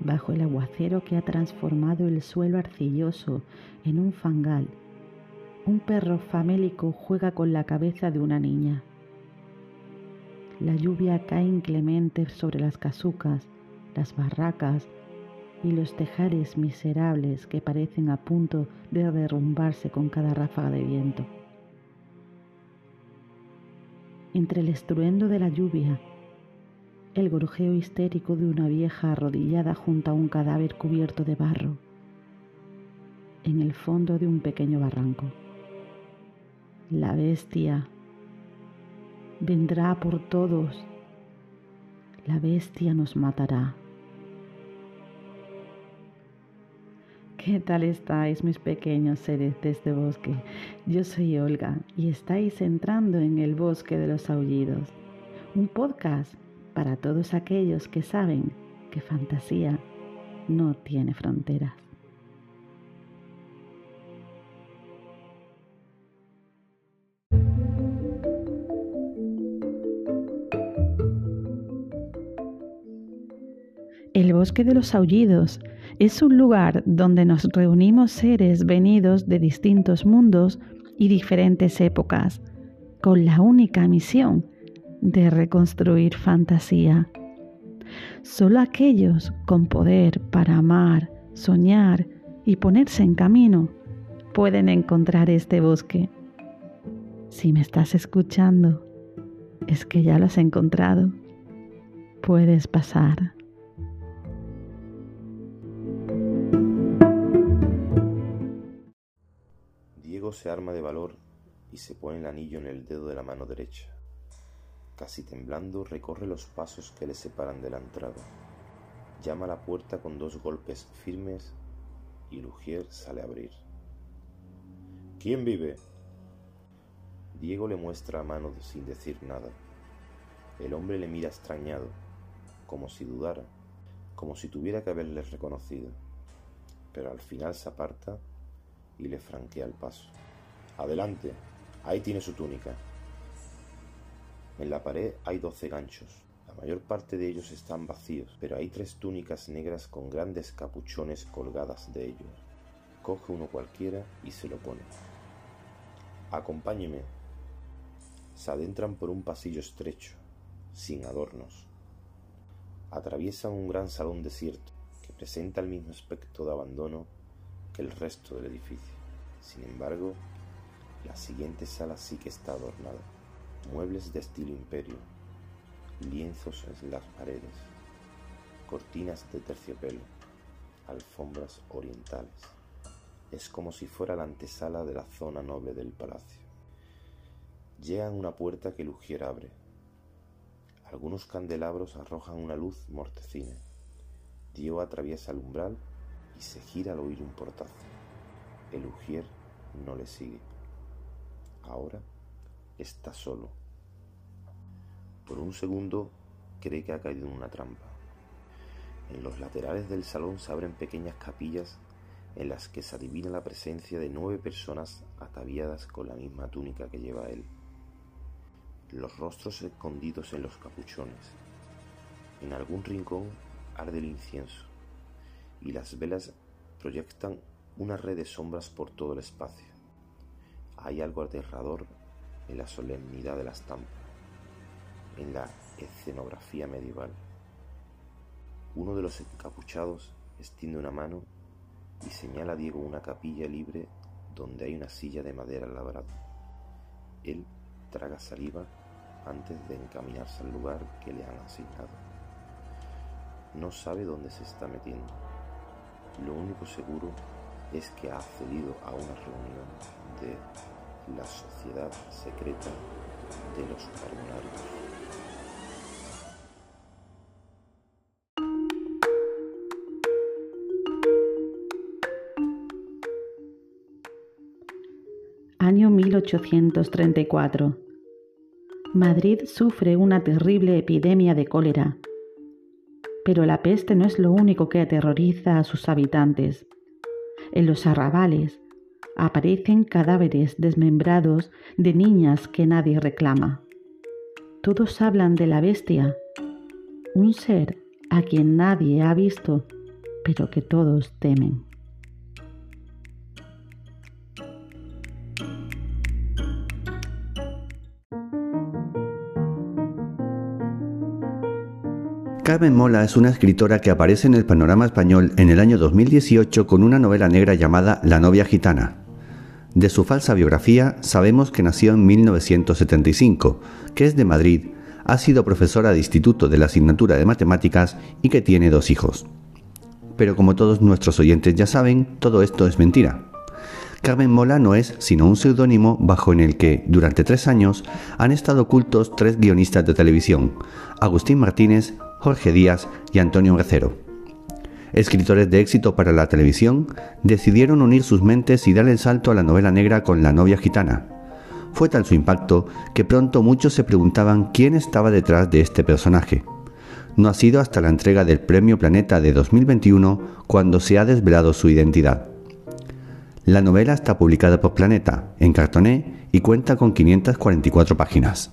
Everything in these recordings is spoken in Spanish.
bajo el aguacero que ha transformado el suelo arcilloso en un fangal, un perro famélico juega con la cabeza de una niña. La lluvia cae inclemente sobre las casucas, las barracas y los tejares miserables que parecen a punto de derrumbarse con cada ráfaga de viento. Entre el estruendo de la lluvia, el gorjeo histérico de una vieja arrodillada junto a un cadáver cubierto de barro, en el fondo de un pequeño barranco. La bestia vendrá por todos. La bestia nos matará. ¿Qué tal estáis mis pequeños seres de este bosque? Yo soy Olga y estáis entrando en el bosque de los aullidos, un podcast para todos aquellos que saben que fantasía no tiene fronteras. El bosque de los aullidos es un lugar donde nos reunimos seres venidos de distintos mundos y diferentes épocas, con la única misión de reconstruir fantasía. Solo aquellos con poder para amar, soñar y ponerse en camino pueden encontrar este bosque. Si me estás escuchando, es que ya lo has encontrado. Puedes pasar. se arma de valor y se pone el anillo en el dedo de la mano derecha. Casi temblando recorre los pasos que le separan de la entrada. Llama a la puerta con dos golpes firmes y Lugier sale a abrir. ¿Quién vive? Diego le muestra a mano sin decir nada. El hombre le mira extrañado, como si dudara, como si tuviera que haberle reconocido, pero al final se aparta y le franquea el paso. Adelante, ahí tiene su túnica. En la pared hay doce ganchos. La mayor parte de ellos están vacíos, pero hay tres túnicas negras con grandes capuchones colgadas de ellos. Coge uno cualquiera y se lo pone. Acompáñeme. Se adentran por un pasillo estrecho, sin adornos. Atraviesan un gran salón desierto que presenta el mismo aspecto de abandono que el resto del edificio. Sin embargo, la siguiente sala sí que está adornada. Muebles de estilo imperio, lienzos en las paredes, cortinas de terciopelo, alfombras orientales. Es como si fuera la antesala de la zona noble del palacio. Llegan una puerta que Lugier abre. Algunos candelabros arrojan una luz mortecina. Diego atraviesa el umbral y se gira al oír un portazo. El Ujier no le sigue. Ahora está solo. Por un segundo cree que ha caído en una trampa. En los laterales del salón se abren pequeñas capillas en las que se adivina la presencia de nueve personas ataviadas con la misma túnica que lleva él. Los rostros escondidos en los capuchones. En algún rincón arde el incienso y las velas proyectan una red de sombras por todo el espacio. Hay algo aterrador en la solemnidad de la estampa, en la escenografía medieval. Uno de los encapuchados extiende una mano y señala a Diego una capilla libre donde hay una silla de madera labrada. Él traga saliva antes de encaminarse al lugar que le han asignado. No sabe dónde se está metiendo. Lo único seguro es que ha accedido a una reunión de la sociedad secreta de los carbonarios. Año 1834. Madrid sufre una terrible epidemia de cólera. Pero la peste no es lo único que aterroriza a sus habitantes. En los arrabales, aparecen cadáveres desmembrados de niñas que nadie reclama. Todos hablan de la bestia, un ser a quien nadie ha visto pero que todos temen. Carmen Mola es una escritora que aparece en el panorama español en el año 2018 con una novela negra llamada La novia gitana. De su falsa biografía sabemos que nació en 1975, que es de Madrid, ha sido profesora de instituto de la asignatura de matemáticas y que tiene dos hijos. Pero como todos nuestros oyentes ya saben, todo esto es mentira. Carmen Mola no es sino un seudónimo bajo en el que, durante tres años, han estado ocultos tres guionistas de televisión, Agustín Martínez, Jorge Díaz y Antonio Recero. Escritores de éxito para la televisión decidieron unir sus mentes y dar el salto a la novela negra con La novia gitana. Fue tal su impacto que pronto muchos se preguntaban quién estaba detrás de este personaje. No ha sido hasta la entrega del Premio Planeta de 2021 cuando se ha desvelado su identidad. La novela está publicada por Planeta en cartoné y cuenta con 544 páginas.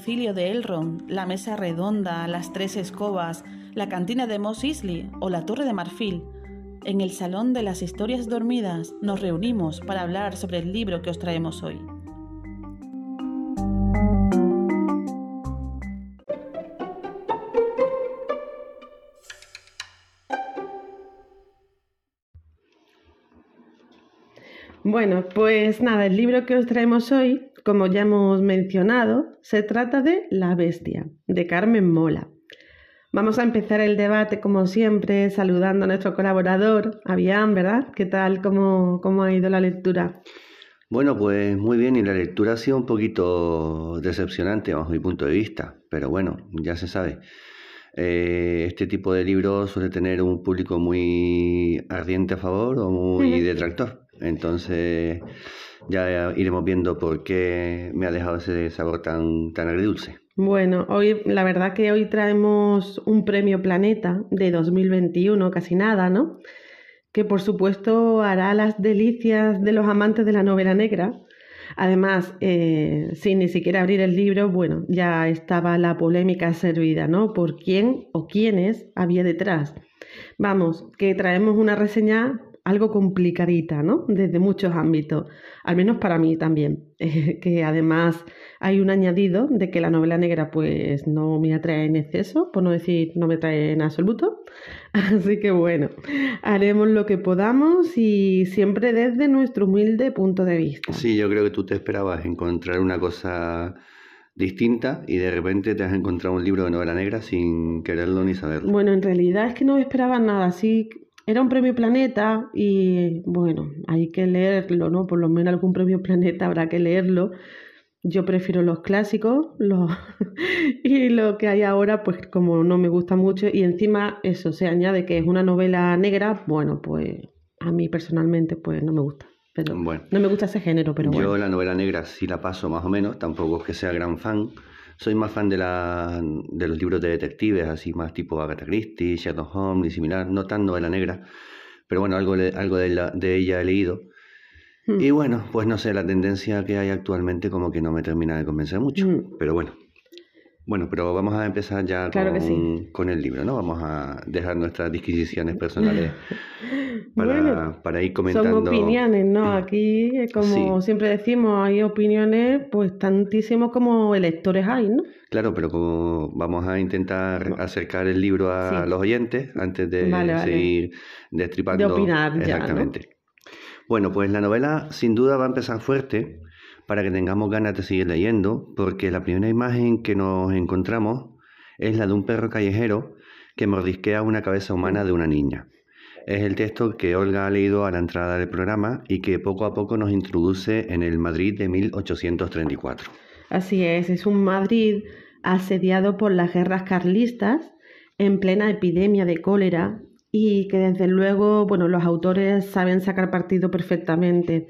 Concilio de Elrond, la mesa redonda, las tres escobas, la cantina de Moss Isley o la torre de marfil, en el Salón de las Historias Dormidas nos reunimos para hablar sobre el libro que os traemos hoy. Bueno, pues nada, el libro que os traemos hoy como ya hemos mencionado, se trata de La Bestia, de Carmen Mola. Vamos a empezar el debate, como siempre, saludando a nuestro colaborador, Avian, ¿verdad? ¿Qué tal? ¿Cómo, ¿Cómo ha ido la lectura? Bueno, pues muy bien, y la lectura ha sido un poquito decepcionante bajo mi punto de vista, pero bueno, ya se sabe. Eh, este tipo de libros suele tener un público muy ardiente a favor o muy detractor. Entonces, ya iremos viendo por qué me ha dejado ese sabor tan, tan agridulce. Bueno, hoy la verdad que hoy traemos un premio Planeta de 2021, casi nada, ¿no? Que por supuesto hará las delicias de los amantes de la novela negra. Además, eh, sin ni siquiera abrir el libro, bueno, ya estaba la polémica servida, ¿no? Por quién o quiénes había detrás. Vamos, que traemos una reseña algo complicadita, ¿no? Desde muchos ámbitos, al menos para mí también, que además hay un añadido de que la novela negra pues no me atrae en exceso, por no decir no me atrae en absoluto, así que bueno, haremos lo que podamos y siempre desde nuestro humilde punto de vista. Sí, yo creo que tú te esperabas encontrar una cosa distinta y de repente te has encontrado un libro de novela negra sin quererlo ni saberlo. Bueno, en realidad es que no esperaba nada, así era un premio Planeta y bueno, hay que leerlo, ¿no? Por lo menos algún premio Planeta habrá que leerlo. Yo prefiero los clásicos los y lo que hay ahora, pues como no me gusta mucho y encima eso se añade que es una novela negra, bueno, pues a mí personalmente pues no me gusta. Pero bueno, no me gusta ese género, pero yo bueno. la novela negra sí la paso más o menos, tampoco es que sea gran fan. Soy más fan de, la, de los libros de detectives, así más tipo Agatha Christie, Sherlock Holmes y similar, no tan novela negra, pero bueno, algo, algo de, de ella he leído. Hmm. Y bueno, pues no sé, la tendencia que hay actualmente como que no me termina de convencer mucho, hmm. pero bueno. Bueno, pero vamos a empezar ya con, el libro, ¿no? Vamos a dejar nuestras disquisiciones personales para, ir comentando. Son opiniones, ¿no? Aquí, como siempre decimos, hay opiniones pues tantísimos como electores hay, ¿no? Claro, pero como vamos a intentar acercar el libro a los oyentes antes de seguir destripando. De opinar Exactamente. Bueno, pues la novela sin duda va a empezar fuerte para que tengamos ganas de seguir leyendo, porque la primera imagen que nos encontramos es la de un perro callejero que mordisquea una cabeza humana de una niña. Es el texto que Olga ha leído a la entrada del programa y que poco a poco nos introduce en el Madrid de 1834. Así es, es un Madrid asediado por las guerras carlistas en plena epidemia de cólera y que desde luego, bueno, los autores saben sacar partido perfectamente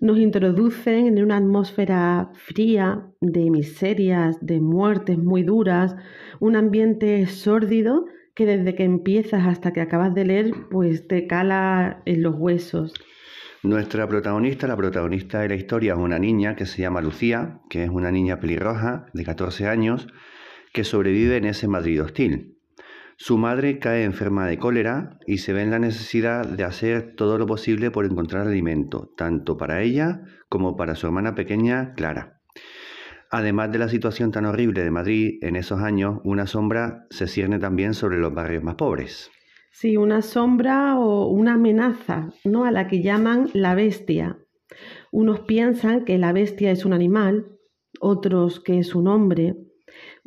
nos introducen en una atmósfera fría de miserias, de muertes muy duras, un ambiente sórdido que desde que empiezas hasta que acabas de leer, pues te cala en los huesos. Nuestra protagonista, la protagonista de la historia, es una niña que se llama Lucía, que es una niña pelirroja de 14 años, que sobrevive en ese Madrid hostil. Su madre cae enferma de cólera y se ve en la necesidad de hacer todo lo posible por encontrar alimento, tanto para ella como para su hermana pequeña, Clara. Además de la situación tan horrible de Madrid en esos años, una sombra se cierne también sobre los barrios más pobres. Sí, una sombra o una amenaza, ¿no? A la que llaman la bestia. Unos piensan que la bestia es un animal, otros que es un hombre.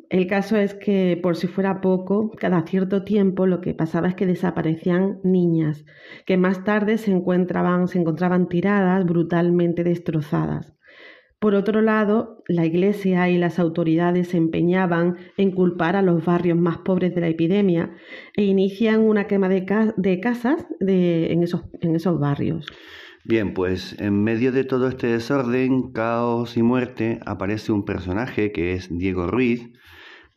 El caso es que, por si fuera poco, cada cierto tiempo lo que pasaba es que desaparecían niñas, que más tarde se encontraban, se encontraban tiradas, brutalmente destrozadas. Por otro lado, la Iglesia y las autoridades se empeñaban en culpar a los barrios más pobres de la epidemia e inician una quema de, casas en, esos, en esos barrios. Bien, pues en medio de todo este desorden, caos y muerte aparece un personaje que es Diego Ruiz,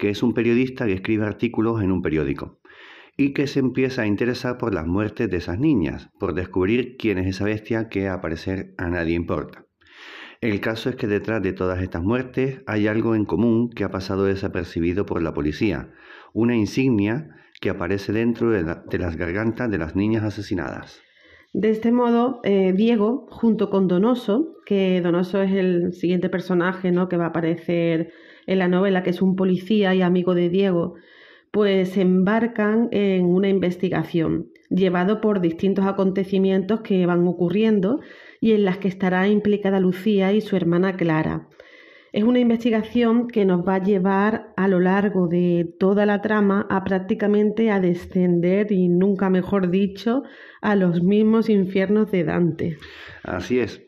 que es un periodista que escribe artículos en un periódico y que se empieza a interesar por las muertes de esas niñas, por descubrir quién es esa bestia que a parecer a nadie importa. El caso es que detrás de todas estas muertes hay algo en común que ha pasado desapercibido por la policía, una insignia que aparece dentro de, las gargantas de las niñas asesinadas. De este modo, eh, Diego, junto con Donoso, que Donoso es el siguiente personaje ¿no? que va a aparecer en la novela, que es un policía y amigo de Diego, pues embarcan en una investigación, llevado por distintos acontecimientos que van ocurriendo y en las que estará implicada Lucía y su hermana Clara. Es una investigación que nos va a llevar a lo largo de toda la trama a prácticamente a descender, y nunca mejor dicho, a los mismos infiernos de Dante. Así es.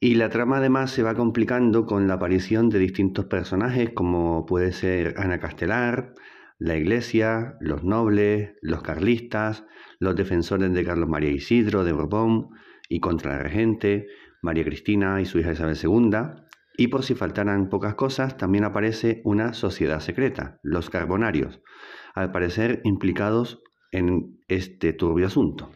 Y la trama además se va complicando con la aparición de distintos personajes como puede ser Ana Castelar, la Iglesia, los nobles, los carlistas, los defensores de Carlos María Isidro de Borbón, y contra la regente, María Cristina y su hija Isabel II, y por si faltaran pocas cosas, también aparece una sociedad secreta, los carbonarios, al parecer implicados en este turbio asunto.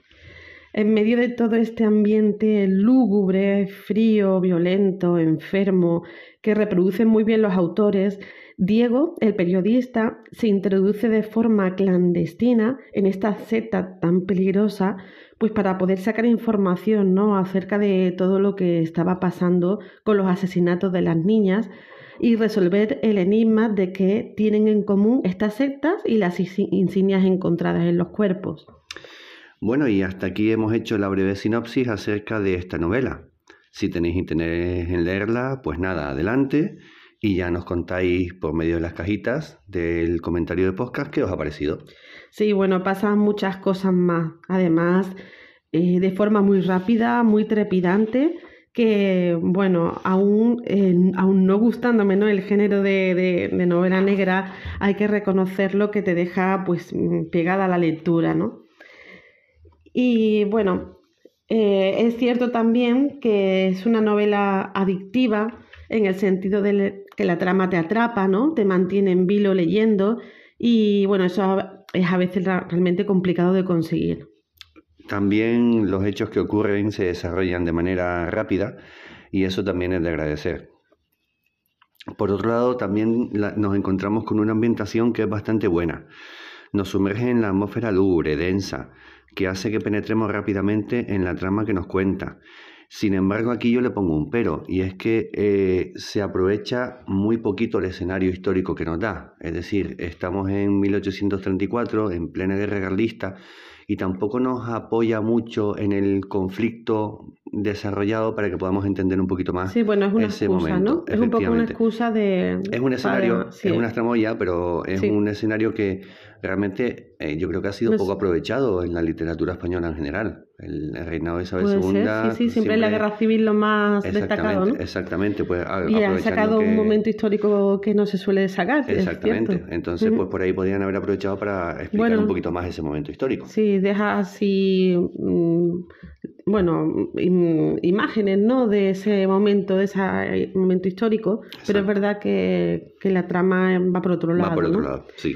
En medio de todo este ambiente lúgubre, frío, violento, enfermo, que reproducen muy bien los autores, Diego, el periodista, se introduce de forma clandestina en esta secta tan peligrosa pues para poder sacar información ¿no? acerca de todo lo que estaba pasando con los asesinatos de las niñas y resolver el enigma de qué tienen en común estas sectas y las insignias encontradas en los cuerpos. Bueno, y hasta aquí hemos hecho la breve sinopsis acerca de esta novela. Si tenéis interés en leerla, pues nada, adelante y ya nos contáis por medio de las cajitas del comentario de podcast qué os ha parecido. Sí, bueno, pasan muchas cosas más. Además, eh, de forma muy rápida, muy trepidante, que, bueno, aún, aún no gustándome ¿no? el género de, novela negra, hay que reconocer lo que te deja pues pegada a la lectura, ¿no? Y bueno, eh, es cierto también que es una novela adictiva en el sentido de que la trama te atrapa, ¿no? Te mantiene en vilo leyendo y bueno, eso es a veces realmente complicado de conseguir. También los hechos que ocurren se desarrollan de manera rápida y eso también es de agradecer. Por otro lado, también nos encontramos con una ambientación que es bastante buena. Nos sumerge en la atmósfera lúgubre, densa, que hace que penetremos rápidamente en la trama que nos cuenta sin embargo, aquí yo le pongo un pero, y es que eh, se aprovecha muy poquito el escenario histórico que nos da. Es decir, estamos en 1834, en plena guerra carlista, y tampoco nos apoya mucho en el conflicto desarrollado para que podamos entender un poquito más sí, bueno, es una ese excusa, momento. ¿no? Es un poco una excusa de... Es un escenario, es una tramoya, pero es un escenario que realmente eh, yo creo que ha sido poco aprovechado en la literatura española en general. El, reinado de Isabel II. Sí, sí, siempre, la guerra civil lo más destacado, ¿no? Exactamente, pues Y ha sacado un momento histórico que no se suele sacar. Exactamente. Entonces, pues por ahí podrían haber aprovechado para explicar un poquito más ese momento histórico. Sí, deja así. Mm, bueno, imágenes, ¿no? De ese momento, de ese momento histórico, pero es verdad que, la trama va por otro lado. Va por otro lado, sí.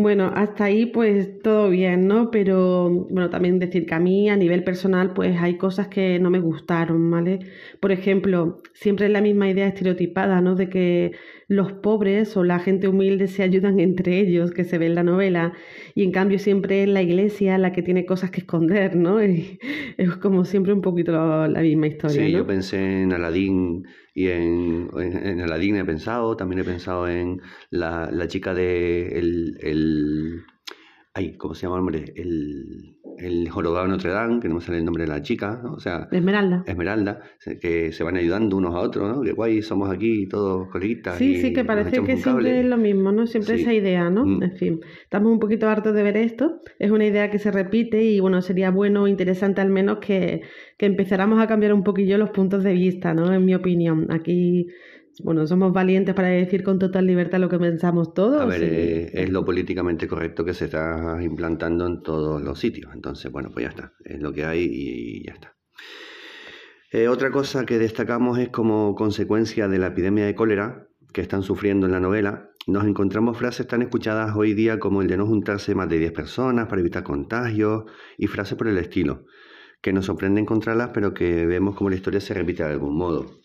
Bueno, hasta ahí pues todo bien, ¿no? Pero bueno, también decir que a mí a nivel personal pues hay cosas que no me gustaron, ¿vale? Por ejemplo, siempre es la misma idea estereotipada, ¿no? De que los pobres o la gente humilde se ayudan entre ellos, que se ve en la novela, y en cambio siempre es la iglesia la que tiene cosas que esconder, ¿no? es como siempre un poquito la misma historia. Sí, yo pensé en Aladín y en, en, Aladín he pensado, también he pensado en la, la chica de el, el ay, ¿cómo se llama el hombre? El el jorobado de Notre Dame, que no me sale el nombre de la chica, ¿no? o sea, Esmeralda. Esmeralda, que se van ayudando unos a otros, ¿no? Que guay, somos aquí todos coleguitas. Sí, sí, que parece que siempre es lo mismo, ¿no? Siempre esa idea, ¿no? Mm. En fin, estamos un poquito hartos de ver esto, es una idea que se repite y bueno, sería bueno, interesante al menos que, que empezáramos a cambiar un poquillo los puntos de vista, ¿no? En mi opinión, aquí bueno, somos valientes para decir con total libertad lo que pensamos todos. A ver, eh, es lo políticamente correcto que se está implantando en todos los sitios. Entonces, bueno, pues ya está. Es lo que hay y ya está. Eh, otra cosa que destacamos es como consecuencia de la epidemia de cólera que están sufriendo en la novela, nos encontramos frases tan escuchadas hoy día como el de no juntarse más de 10 personas para evitar contagios y frases por el estilo, que nos sorprende encontrarlas, pero que vemos como la historia se repite de algún modo.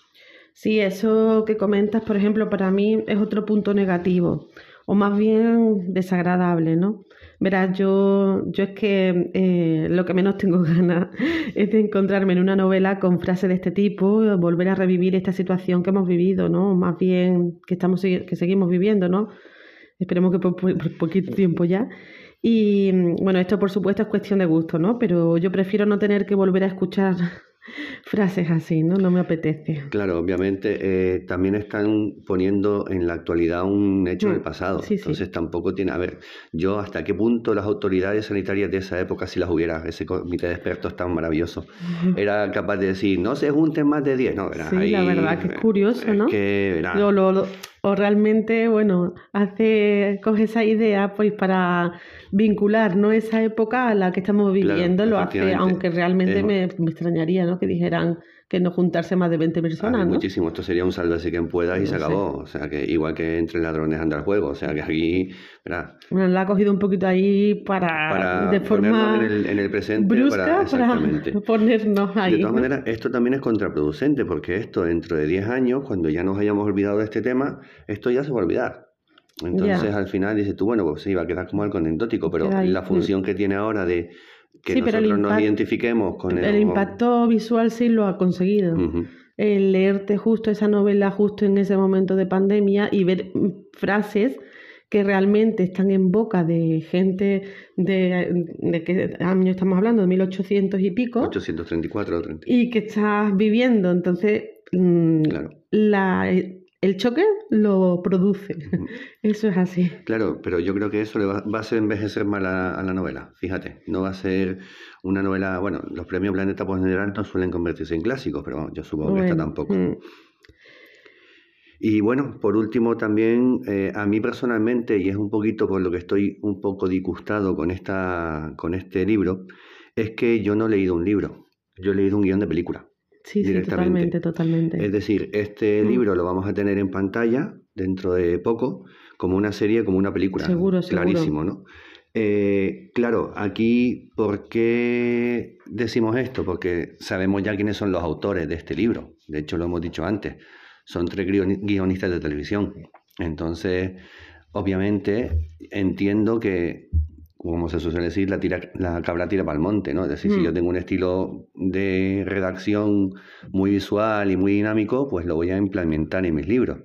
Sí, eso que comentas, por ejemplo, para mí es otro punto negativo, o más bien desagradable, ¿no? Verás, yo, yo es que eh, lo que menos tengo ganas es de encontrarme en una novela con frases de este tipo, volver a revivir esta situación que hemos vivido, ¿no? Más bien que, estamos, que seguimos viviendo, ¿no? Esperemos que por, por poquito tiempo ya. Y bueno, esto por supuesto es cuestión de gusto, ¿no? Pero yo prefiero no tener que volver a escuchar frases así, ¿no? No me apetece. Claro, obviamente eh, también están poniendo en la actualidad un hecho del mm, pasado. Entonces tampoco tiene. A ver, yo hasta qué punto las autoridades sanitarias de esa época, si las hubiera, ese comité de expertos tan maravilloso, era capaz de decir, no se junten más de 10. No, sí, la verdad que es curioso, ¿no? O realmente, bueno, hace, coge esa idea pues para vincular ¿no? esa época a la que estamos viviendo, lo hace, aunque realmente me, me, extrañaría ¿no? que dijeran que no juntarse más de 20 personas. ¿no? Muchísimo, esto sería un sálvese quien pueda y se acabó. O sea, que igual que entre ladrones anda el juego. O sea, que aquí. Bueno, la ha cogido un poquito ahí para. de forma. En el, en el presente. Brusca exactamente. para ponernos ahí. De todas maneras, esto también es contraproducente, porque esto dentro de 10 años, cuando ya nos hayamos olvidado de este tema, esto ya se va a olvidar. Entonces al final dices tú, bueno, pues sí, va a quedar como algo anecdótico, pero la función que tiene ahora de que nosotros nos identifiquemos con el... El impacto visual sí lo ha conseguido. El leerte justo esa novela justo en ese momento de pandemia y ver frases que realmente están en boca de gente de, de qué año estamos hablando, de 1800 y pico. 834 o 30. Y que estás viviendo. Entonces, mm, la, el choque lo produce. Eso es así. Claro, pero yo creo que eso le va, a hacer envejecer mal a, la novela. Fíjate, no va a ser una novela. Bueno, los premios Planeta por general no suelen convertirse en clásicos, pero yo supongo que esta tampoco. Mm. Y bueno, por último también, eh, a mí personalmente, y es un poquito por lo que estoy un poco disgustado con, esta, con este libro, es que yo no he leído un libro, yo he leído un guion de película. Sí, sí, totalmente, totalmente. Es decir, este mm. libro lo vamos a tener en pantalla dentro de poco, como una serie, como una película. Seguro, Clarísimo, ¿no? Eh, claro, aquí, ¿por qué decimos esto? Porque sabemos ya quiénes son los autores de este libro. De hecho, lo hemos dicho antes. Son tres guionistas de televisión. Entonces, obviamente, entiendo que como se suele decir, la, tira, la cabra tira para el monte, ¿no? Es decir, si yo mm. tengo un estilo de redacción muy visual y muy dinámico, pues lo voy a implementar en mis libros.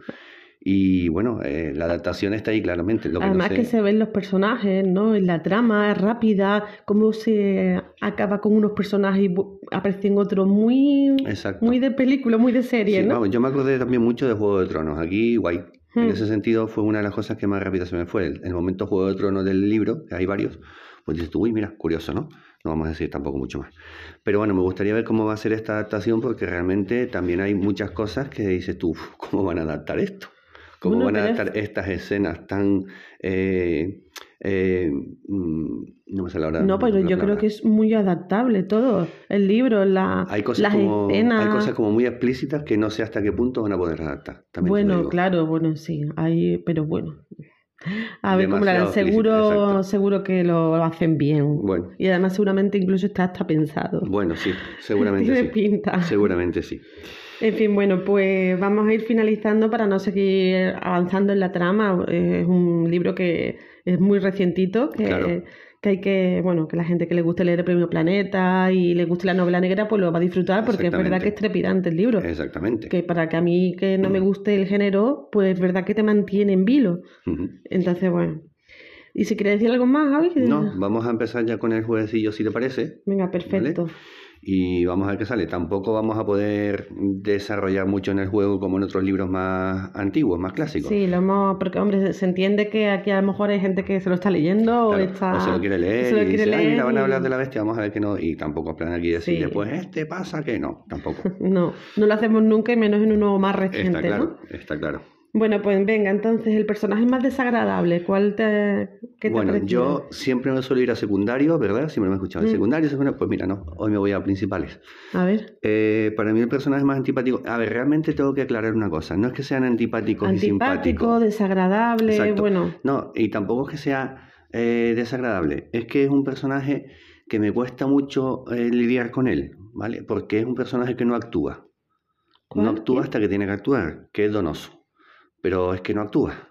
Y bueno, eh, la adaptación está ahí claramente. Además que se ven los personajes, ¿no? En la trama es rápida, cómo se acaba con unos personajes y aparecen otros muy, muy de película, muy de serie, ¿no? yo me acordé también mucho de Juego de Tronos. Aquí, guay, en hmm. ese sentido fue una de las cosas que más rápido se me fue. El, el momento Juego de Tronos del libro, que hay varios, pues dices tú, uy, mira, curioso, ¿no? No vamos a decir tampoco mucho más. Pero bueno, me gustaría ver cómo va a ser esta adaptación porque realmente también hay muchas cosas que dices tú, ¿cómo van a adaptar esto? ¿Cómo van a adaptar estas escenas tan... Eh, eh, mm, no me la No, pero yo creo que es muy adaptable todo. El libro, la, hay cosas como, Hay cosas como muy explícitas que no sé hasta qué punto van a poder adaptar. bueno, claro, bueno, sí. Hay, pero bueno. A ver cómo. Demasiado Seguro, seguro que lo hacen bien. Bueno, Y además seguramente incluso está hasta pensado. bueno, sí, seguramente Tiene sí. pinta. Seguramente sí. En fin, bueno, pues vamos a ir finalizando para no seguir avanzando en la trama. Es un libro que es muy recientito, que, Claro. que hay que, bueno, que la gente que le guste leer el Premio Planeta y le guste la novela negra, pues lo va a disfrutar porque es verdad que es trepidante el libro. Exactamente. Que para que a mí que no me guste el género, pues es verdad que te mantiene en vilo. Entonces, bueno. ¿Y si quieres decir algo más, Javi? No, vamos a empezar ya con el jueguecillo, si te parece. Venga, perfecto. Y vamos a ver qué sale. Tampoco vamos a poder desarrollar mucho en el juego como en otros libros más antiguos, más clásicos. Sí, lo hemos, porque hombre, se entiende que aquí a lo mejor hay gente que se lo está leyendo o está o se lo quiere leer se lo y quiere dice, "Ay, leer mira, van a hablar de la bestia, vamos a ver que no. Y tampoco plan aquí decirle, Sí. pues este pasa que no, tampoco. No, no lo hacemos nunca y menos en uno más reciente, Está claro, ¿no? está claro. Bueno, pues venga, entonces el personaje más desagradable, ¿cuál te, qué te Bueno, pareció? yo siempre me suelo ir a secundarios, ¿verdad? Siempre me he escuchado. Mm. Secundarios, pues mira, no, hoy me voy a principales. A ver, Eh, para mí el personaje más antipático, a ver, realmente tengo que aclarar una cosa, no es que sean antipáticos y antipático, simpáticos. desagradable, Exacto. bueno, No, y tampoco es que sea eh, desagradable, es que es un personaje que me cuesta mucho eh, lidiar con él, ¿vale? Porque es un personaje que no actúa. ¿Cuál? No actúa hasta que tiene que actuar, que es donoso. Pero es que no actúa,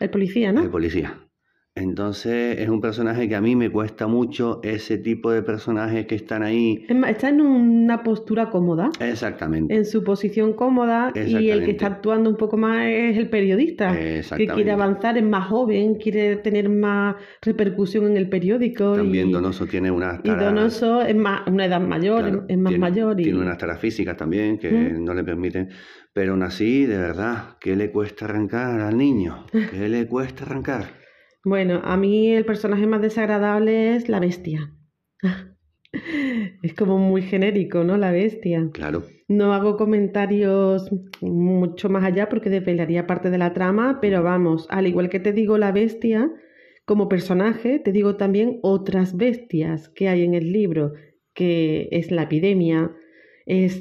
el policía, ¿no? el policía. Entonces es un personaje que a mí me cuesta mucho ese tipo de personajes que están ahí. Está en una postura cómoda, Exactamente. en su posición cómoda, y el que está actuando un poco más es el periodista, que Exactamente. quiere avanzar, es más joven, quiere tener más repercusión en el periódico. También y... Donoso tiene unas Y taras- Donoso es más, una edad mayor, claro, es más tiene, mayor y tiene unas taras físicas también que Mm. no le permiten. Pero aún así, de verdad, ¿qué le cuesta arrancar al niño? ¿Qué le cuesta arrancar? Bueno, a mí el personaje más desagradable es la bestia. Es como muy genérico, ¿no? La bestia. Claro, No hago comentarios mucho más allá porque desvelaría parte de la trama, pero vamos, al igual que te digo la bestia como personaje, te digo también otras bestias que hay en el libro, que es la epidemia, es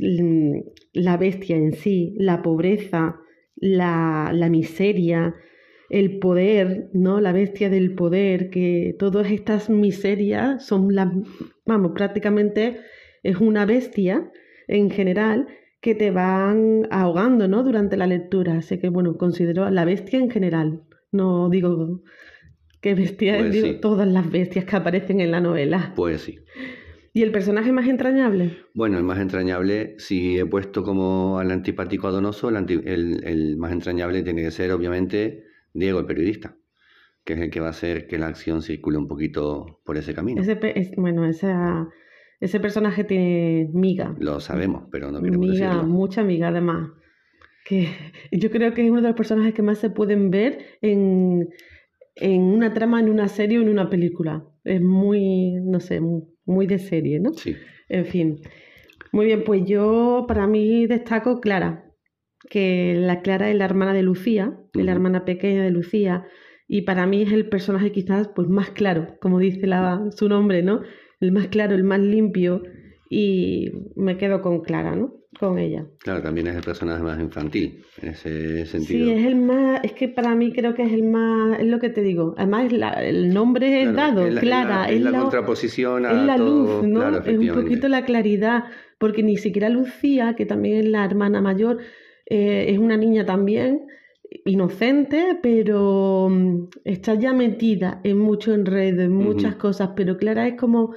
la bestia en sí, la pobreza, la, la miseria, el poder, ¿no? La bestia del poder, que todas estas miserias son las, vamos, prácticamente es una bestia en general que te van ahogando, ¿no? Durante la lectura. Así que, bueno, considero a la bestia en general. No digo que bestia, Pues digo sí. todas las bestias que aparecen en la novela. pues sí. ¿Y el personaje más entrañable? Bueno, el más entrañable, si he puesto como al antipático a Donoso, el, anti- el- el más entrañable tiene que ser, obviamente, Diego, el periodista, que es el que va a hacer que la acción circule un poquito por ese camino. Ese, es, bueno, esa, ese personaje tiene miga. Lo sabemos, pero no queremos Miga, decirlo. mucha miga además. Que yo creo que es uno de los personajes que más se pueden ver en, en una trama, en una serie o en una película. Es muy, no sé, mu- muy de serie, ¿no? Sí, En fin. Muy bien, pues yo para mí destaco Clara, que la Clara es la hermana de Lucía, es la hermana pequeña de Lucía, y para mí es el personaje quizás pues más claro, como dice la, su nombre, ¿no? El más claro, el más limpio, y me quedo con Clara, ¿no? Con ella. claro, también es el personaje más infantil, en ese sentido. Sí, es el más, es que para mí creo que es el más, es lo que te digo, además es la- el nombre es Claro, dado, es la, Clara, es la, es la la- contraposición a es la todo, luz, ¿no? claro, es un poquito la claridad, porque ni siquiera Lucía, que también es la hermana mayor, eh, es una niña también inocente, pero mm, está ya metida en mucho enredo, en muchas cosas, pero Clara es como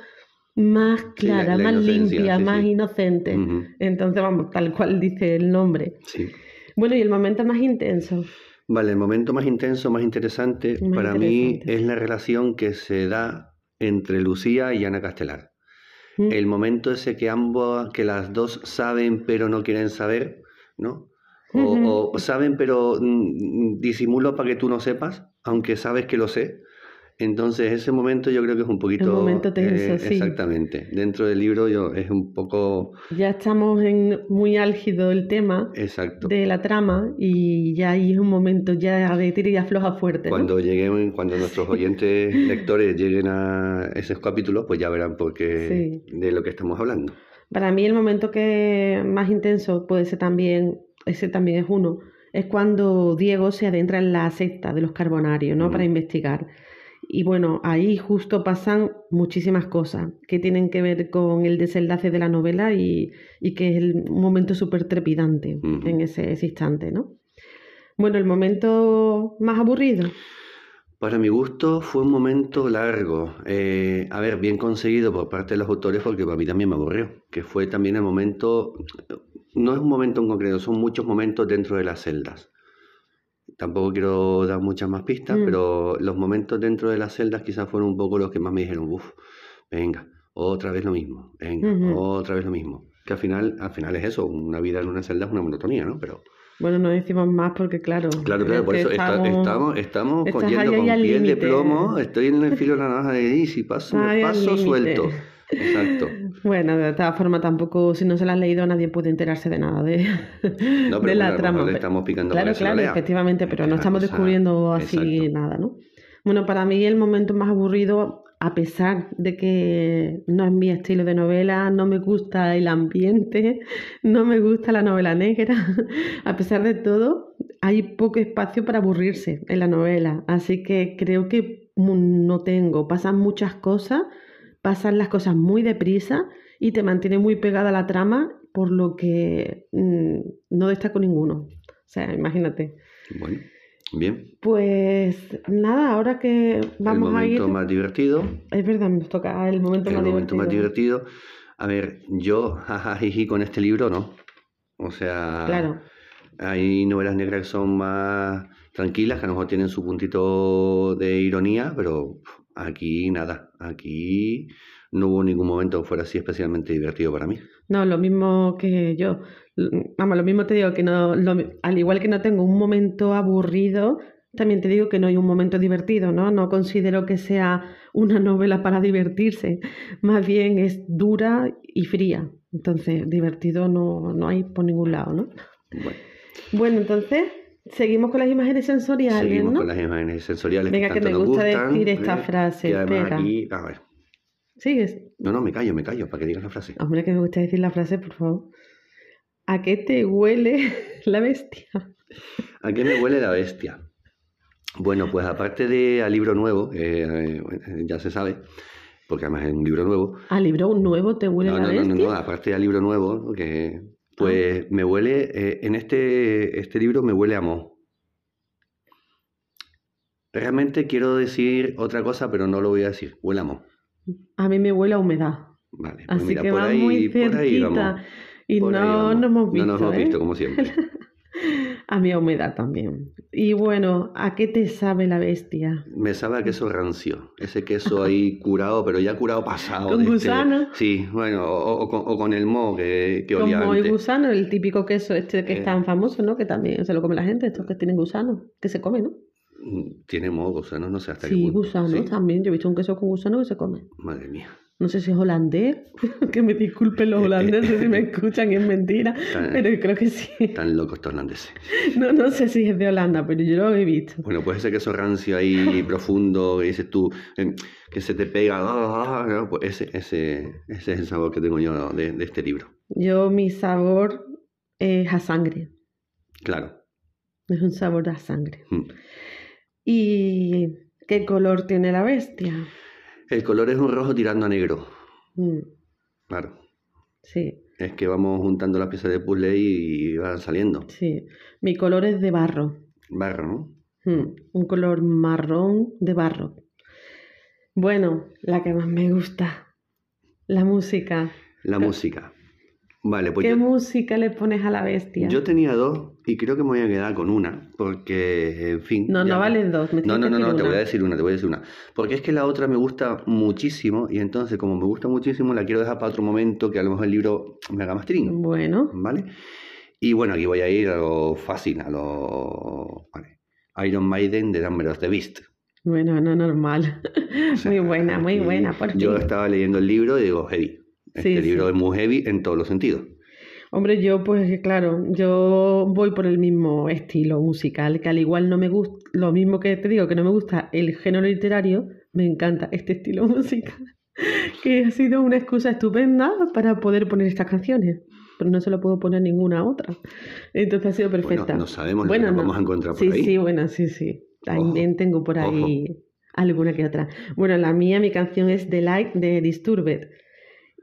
más Sí, la- clara, la más limpia, sí, más sí. inocente. Entonces, vamos, tal cual dice el nombre. sí. Bueno, y el momento más intenso. Vale, el momento más intenso, más interesante, Más para mí es la relación que se da entre Lucía y Ana Castelar. Mm. El momento ese que ambos, que las dos saben pero no quieren saber, ¿no? O, Ujú. o saben pero mm, disimulo para que tú no sepas, aunque sabes que lo sé. Entonces ese momento yo creo que es un poquito... El momento tenso, eh, sí. Exactamente. Dentro del libro yo, es un poco... Ya estamos en muy álgido el tema Exacto. de la trama y ya ahí es un momento ya de tira y afloja fuerte. ¿no? Cuando lleguen, cuando nuestros oyentes lectores lleguen a esos capítulos, pues ya verán por qué de lo que estamos hablando. Para mí el momento que más intenso puede ser también, ese también es uno, es cuando Diego se adentra en la secta de los carbonarios, ¿no? Para investigar. Y bueno, ahí justo pasan muchísimas cosas que tienen que ver con el desenlace de la novela y, que es el, un momento súper trepidante en ese, ese, instante, ¿no? Bueno, el momento más aburrido. Para mi gusto fue un momento largo, eh, a ver, bien conseguido por parte de los autores porque para mí también me aburrió, que fue también el momento, no es un momento en concreto, son muchos momentos dentro de las celdas. Tampoco quiero dar muchas más pistas, mm. pero los momentos dentro de las celdas quizás fueron un poco los que más me dijeron, uff, venga, otra vez lo mismo, venga, otra vez lo mismo. Que al final, al final es eso, una vida en una celda es una monotonía, ¿no? Pero bueno, no decimos más porque, claro. Claro, claro, por eso estamos, estamos, cogiendo con piel de plomo. Estoy en el filo de la navaja de Easy, paso, paso suelto. Exacto. Bueno, de todas formas, tampoco, si no se la has leído, nadie puede enterarse de nada de, de la trama. Le estamos picando claro, claro, efectivamente, pero no estamos descubriendo así nada, ¿no? Bueno, para mí el momento más aburrido a pesar de que no es mi estilo de novela, no me gusta el ambiente, no me gusta la novela negra, a pesar de todo, hay poco espacio para aburrirse en la novela, así que creo que no tengo, pasan muchas cosas, pasan las cosas muy deprisa y te mantiene muy pegada la trama, por lo que mm, no destaco ninguno. O sea, imagínate. Bueno. Bien. Pues nada, ahora que vamos a ir. El momento más divertido. Es verdad, nos toca el momento el más momento más divertido. A ver, yo, jajajiji, con este libro no. O sea. Claro. Hay novelas negras que son más tranquilas, que a lo mejor tienen su puntito de ironía, pero aquí nada. Aquí no hubo ningún momento que fuera así especialmente divertido para mí. No, lo mismo que yo. Vamos, lo mismo te digo que no, al igual que no tengo un momento aburrido, también te digo que no hay un momento divertido, ¿no? No considero que sea una novela para divertirse, más bien es dura y fría. Entonces, divertido no, no hay por ningún lado, ¿no? Bueno, bueno entonces, seguimos con las imágenes sensoriales, seguimos ¿no? con las imágenes sensoriales. Venga, que, me gusta decir esta ¿eh? frase. Espera. Aquí, a ver. ¿Sigues? No, no, me callo, me callo, para que digas la frase. Hombre, que me gusta decir la frase, por favor. ¿A qué te huele la bestia? ¿A qué me huele la bestia? Bueno, pues aparte de al libro nuevo, eh, ya se sabe, porque además es un libro nuevo. ¿Al libro nuevo te huele la bestia? No, no, no, aparte del libro nuevo, que pues ah. me huele, eh, en este, este libro me huele a mo. Realmente quiero decir otra cosa, pero no lo voy a decir, huele a mo. A mí me huele a humedad. Vale, pues Así que va muy cerquita. Y no nos hemos visto. No nos hemos visto, ¿eh? como siempre. a mi humedad también. Y bueno, ¿a qué te sabe la bestia? Me sabe a queso rancio. Ese queso ahí curado, pero ya curado pasado. ¿Con este gusano? Sí, bueno, o, con, el moho que, que olía Con moho y gusano, el típico queso este que es eh. tan famoso, ¿no? Que también se lo come la gente, estos que tienen gusano, que se come, ¿no? Mm, tiene moho, gusano, no sé hasta sí, qué punto. Gusano, sí, también. Yo he visto un queso con gusano que se come. Madre mía no sé si es holandés, que me disculpen los holandeses si me escuchan y es mentira, pero creo que sí. Tan locos estos holandeses. No, no sé si es de Holanda, pero yo lo he visto. Bueno, pues ese queso rancio ahí profundo que dices tú, que se te pega, ah, ah, pues ese, ese, ese es el sabor que tengo yo de, este libro. Yo mi sabor es a sangre. Claro. Es un sabor a sangre. Mm. ¿Y qué color tiene la bestia? El color es un rojo tirando a negro. Mm. Claro. Sí. Es que vamos juntando las piezas de puzzle y van saliendo. Sí. Mi color es de barro. Barro, ¿no? Mm. Un color marrón de barro. Bueno, la que más me gusta. La música. La música. Vale, pues ¿Qué música le pones a la bestia? Yo tenía dos y creo que me voy a quedar con una, porque, en fin... No, no valen dos, No, no, no, no, te voy a decir una, te voy a decir una. Porque es que la otra me gusta muchísimo y entonces como me gusta muchísimo la quiero dejar para otro momento que a lo mejor el libro me haga más tringo. Bueno. ¿Vale? Y bueno, aquí voy a ir a lo fácil, a lo... Vale. Iron Maiden de Number of the Beast. Bueno, no normal. muy buena, muy buena. Por yo estaba leyendo el libro y digo, heavy este libro es muy heavy en todos los sentidos. Hombre, yo pues claro, yo voy por el mismo estilo musical, que al igual no me gusta, lo mismo que te digo, que no me gusta el género literario, me encanta este estilo musical, que ha sido una excusa estupenda para poder poner estas canciones. Pero no se lo puedo poner ninguna otra. Entonces ha sido perfecta. Bueno, no sabemos lo que vamos a encontrar por sí, ahí. Sí, bueno, sí, sí. También tengo por ahí alguna que otra. Bueno, la mía, mi canción es The Light de Disturbed.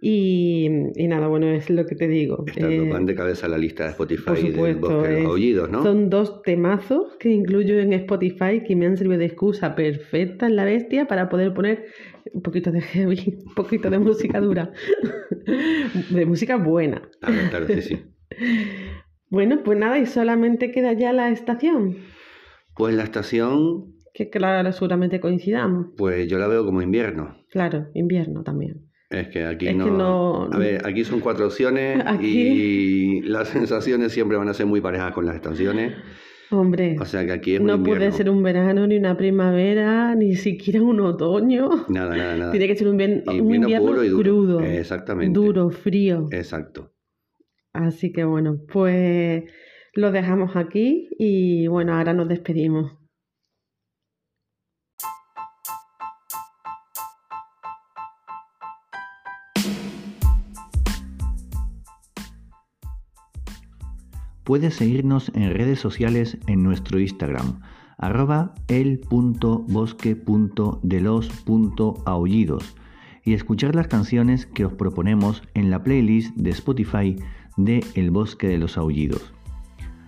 Y, nada, bueno, es lo que te digo. Está eh, de cabeza la lista de Spotify del Bosque de los Aullidos, ¿no? Son dos temazos que incluyo en Spotify que me han servido de excusa perfecta en la bestia para poder poner un poquito de heavy, un poquito de música dura, de música buena. Ah, claro, sí, sí. bueno, pues nada, y solamente queda ya la estación. Pues la estación... Que claro, seguramente coincidamos. Pues yo la veo como invierno. Claro, invierno también. Es que aquí no... A ver, aquí son cuatro opciones y las sensaciones siempre van a ser muy parejas con las estaciones. Hombre, o sea que aquí es no puede ser un verano, ni una primavera, ni siquiera un otoño. Nada, nada, nada. Tiene que ser un, invierno, puro y duro. crudo. Exactamente. Duro, frío. Exacto. Así que bueno, pues lo dejamos aquí y bueno, ahora nos despedimos. Puedes seguirnos en redes sociales en nuestro Instagram, arroba el.bosque.delos.aullidos y escuchar las canciones que os proponemos en la playlist de Spotify de El Bosque de los Aullidos.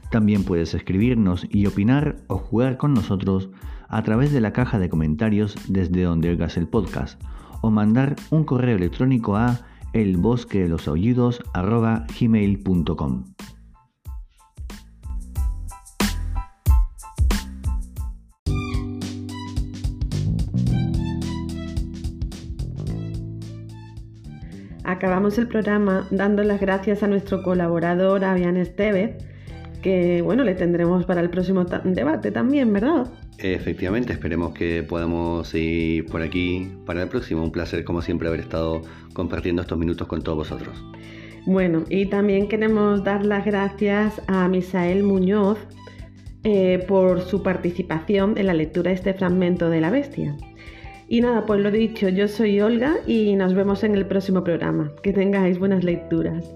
También puedes escribirnos y opinar o jugar con nosotros a través de la caja de comentarios desde donde oigas el podcast o mandar un correo electrónico a elbosquedelosaullidos.gmail.com Acabamos el programa dando las gracias a nuestro colaborador Avian Estevez, que bueno, le tendremos para el próximo debate también, ¿verdad? Efectivamente, esperemos que podamos ir por aquí para el próximo. Un placer, como siempre, haber estado compartiendo estos minutos con todos vosotros. Bueno, y también queremos dar las gracias a Misael Muñoz eh, por su participación en la lectura de este fragmento de La Bestia. Y nada, pues lo dicho, yo soy Olga y nos vemos en el próximo programa. Que tengáis buenas lecturas.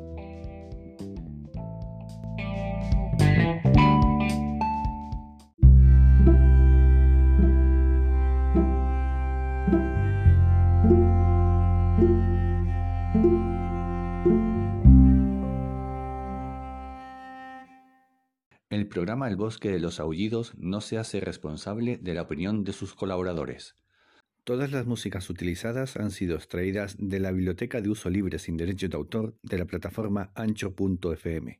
El programa El Bosque de los Aullidos no se hace responsable de la opinión de sus colaboradores. Todas las músicas utilizadas han sido extraídas de la Biblioteca de Uso Libre sin Derecho de Autor de la plataforma ancho.fm.